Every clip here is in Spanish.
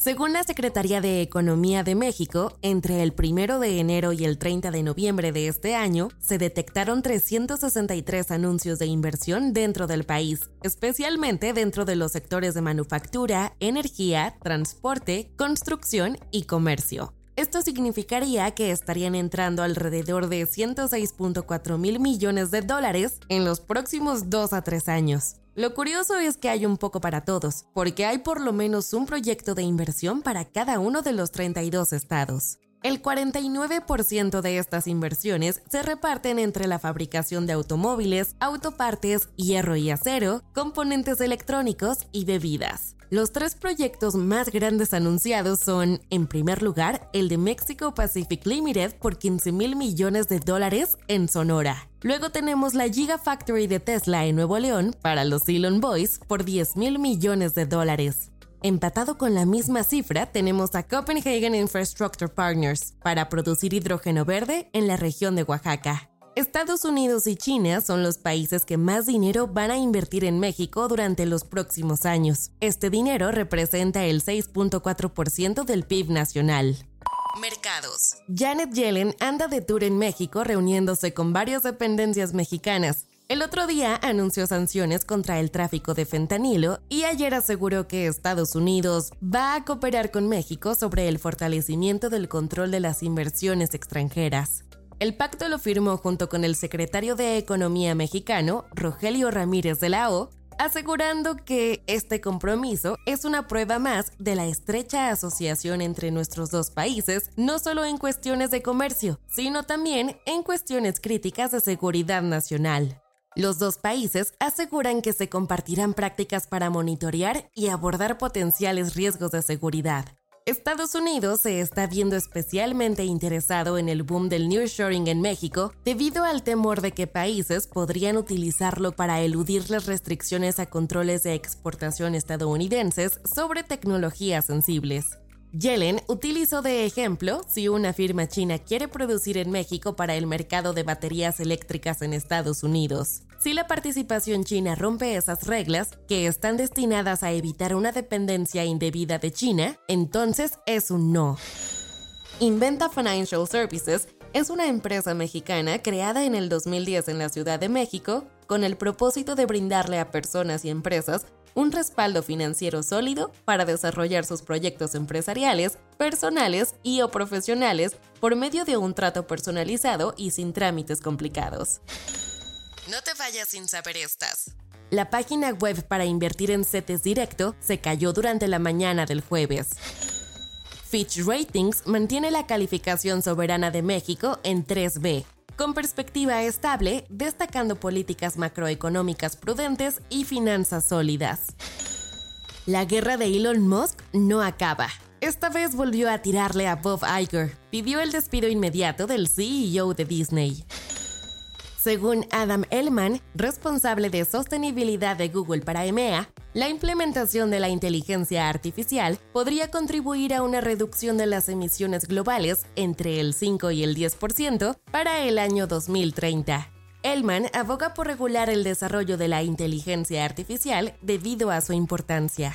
Según la Secretaría de Economía de México, entre el 1 de enero y el 30 de noviembre de este año, se detectaron 363 anuncios de inversión dentro del país, especialmente dentro de los sectores de manufactura, energía, transporte, construcción y comercio. Esto significaría que estarían entrando alrededor de 106.4 mil millones de dólares en los próximos 2 a 3 años. Lo curioso es que hay un poco para todos, porque hay por lo menos un proyecto de inversión para cada uno de los 32 estados. El 49% de estas inversiones se reparten entre la fabricación de automóviles, autopartes, hierro y acero, componentes electrónicos y bebidas. Los tres proyectos más grandes anunciados son, en primer lugar, el de Mexico Pacific Limited por 15 mil millones de dólares en Sonora. Luego tenemos la Gigafactory de Tesla en Nuevo León para los Elon Boys por 10 mil millones de dólares. Empatado con la misma cifra, tenemos a Copenhagen Infrastructure Partners para producir hidrógeno verde en la región de Oaxaca. Estados Unidos y China son los países que más dinero van a invertir en México durante los próximos años. Este dinero representa el 6.4% del PIB nacional. Mercados. Janet Yellen anda de tour en México reuniéndose con varias dependencias mexicanas. El otro día anunció sanciones contra el tráfico de fentanilo y ayer aseguró que Estados Unidos va a cooperar con México sobre el fortalecimiento del control de las inversiones extranjeras. El pacto lo firmó junto con el secretario de Economía mexicano, Rogelio Ramírez de la O, asegurando que este compromiso es una prueba más de la estrecha asociación entre nuestros dos países, no solo en cuestiones de comercio, sino también en cuestiones críticas de seguridad nacional. Los dos países aseguran que se compartirán prácticas para monitorear y abordar potenciales riesgos de seguridad. Estados Unidos se está viendo especialmente interesado en el boom del nearshoring en México debido al temor de que países podrían utilizarlo para eludir las restricciones a controles de exportación estadounidenses sobre tecnologías sensibles. Yellen utilizó de ejemplo si una firma china quiere producir en México para el mercado de baterías eléctricas en Estados Unidos. Si la participación china rompe esas reglas, que están destinadas a evitar una dependencia indebida de China, entonces es un no. Inventa Financial Services es una empresa mexicana creada en el 2010 en la Ciudad de México con el propósito de brindarle a personas y empresas un respaldo financiero sólido para desarrollar sus proyectos empresariales, personales y o profesionales por medio de un trato personalizado y sin trámites complicados. No te vayas sin saber estas. La página web para invertir en CETES directo se cayó durante la mañana del jueves. Fitch Ratings mantiene la calificación soberana de México en 3B, con perspectiva estable, destacando políticas macroeconómicas prudentes y finanzas sólidas. La guerra de Elon Musk no acaba. Esta vez volvió a tirarle a Bob Iger. Pidió el despido inmediato del CEO de Disney. Según Adam Ellman, responsable de sostenibilidad de Google para EMEA, la implementación de la inteligencia artificial podría contribuir a una reducción de las emisiones globales entre el 5 y el 10% para el año 2030. Ellman aboga por regular el desarrollo de la inteligencia artificial debido a su importancia.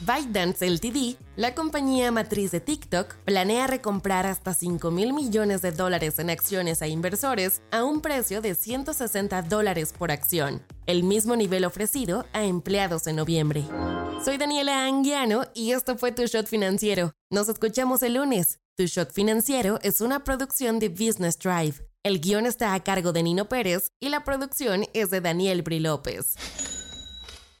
ByteDance Ltd, la compañía matriz de TikTok, planea recomprar hasta 5 mil millones de dólares en acciones a inversores a un precio de 160 dólares por acción, el mismo nivel ofrecido a empleados en noviembre. Soy Daniela Anguiano y esto fue Tu Shot Financiero. Nos escuchamos el lunes. Tu Shot Financiero es una producción de Business Drive. El guion está a cargo de Nino Pérez y la producción es de Daniel Bri López.